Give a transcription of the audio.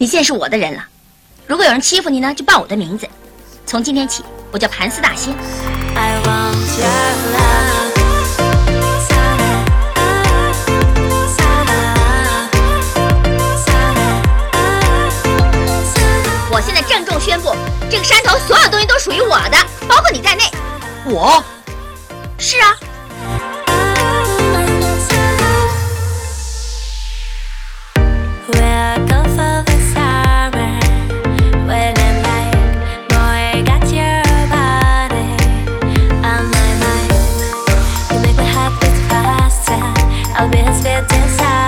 你现在是我的人了。如果有人欺负你呢，就报我的名字。从今天起，我叫盘丝大仙。我现在郑重宣布，这个山头所有东西都属于我的，包括你在内。我。さ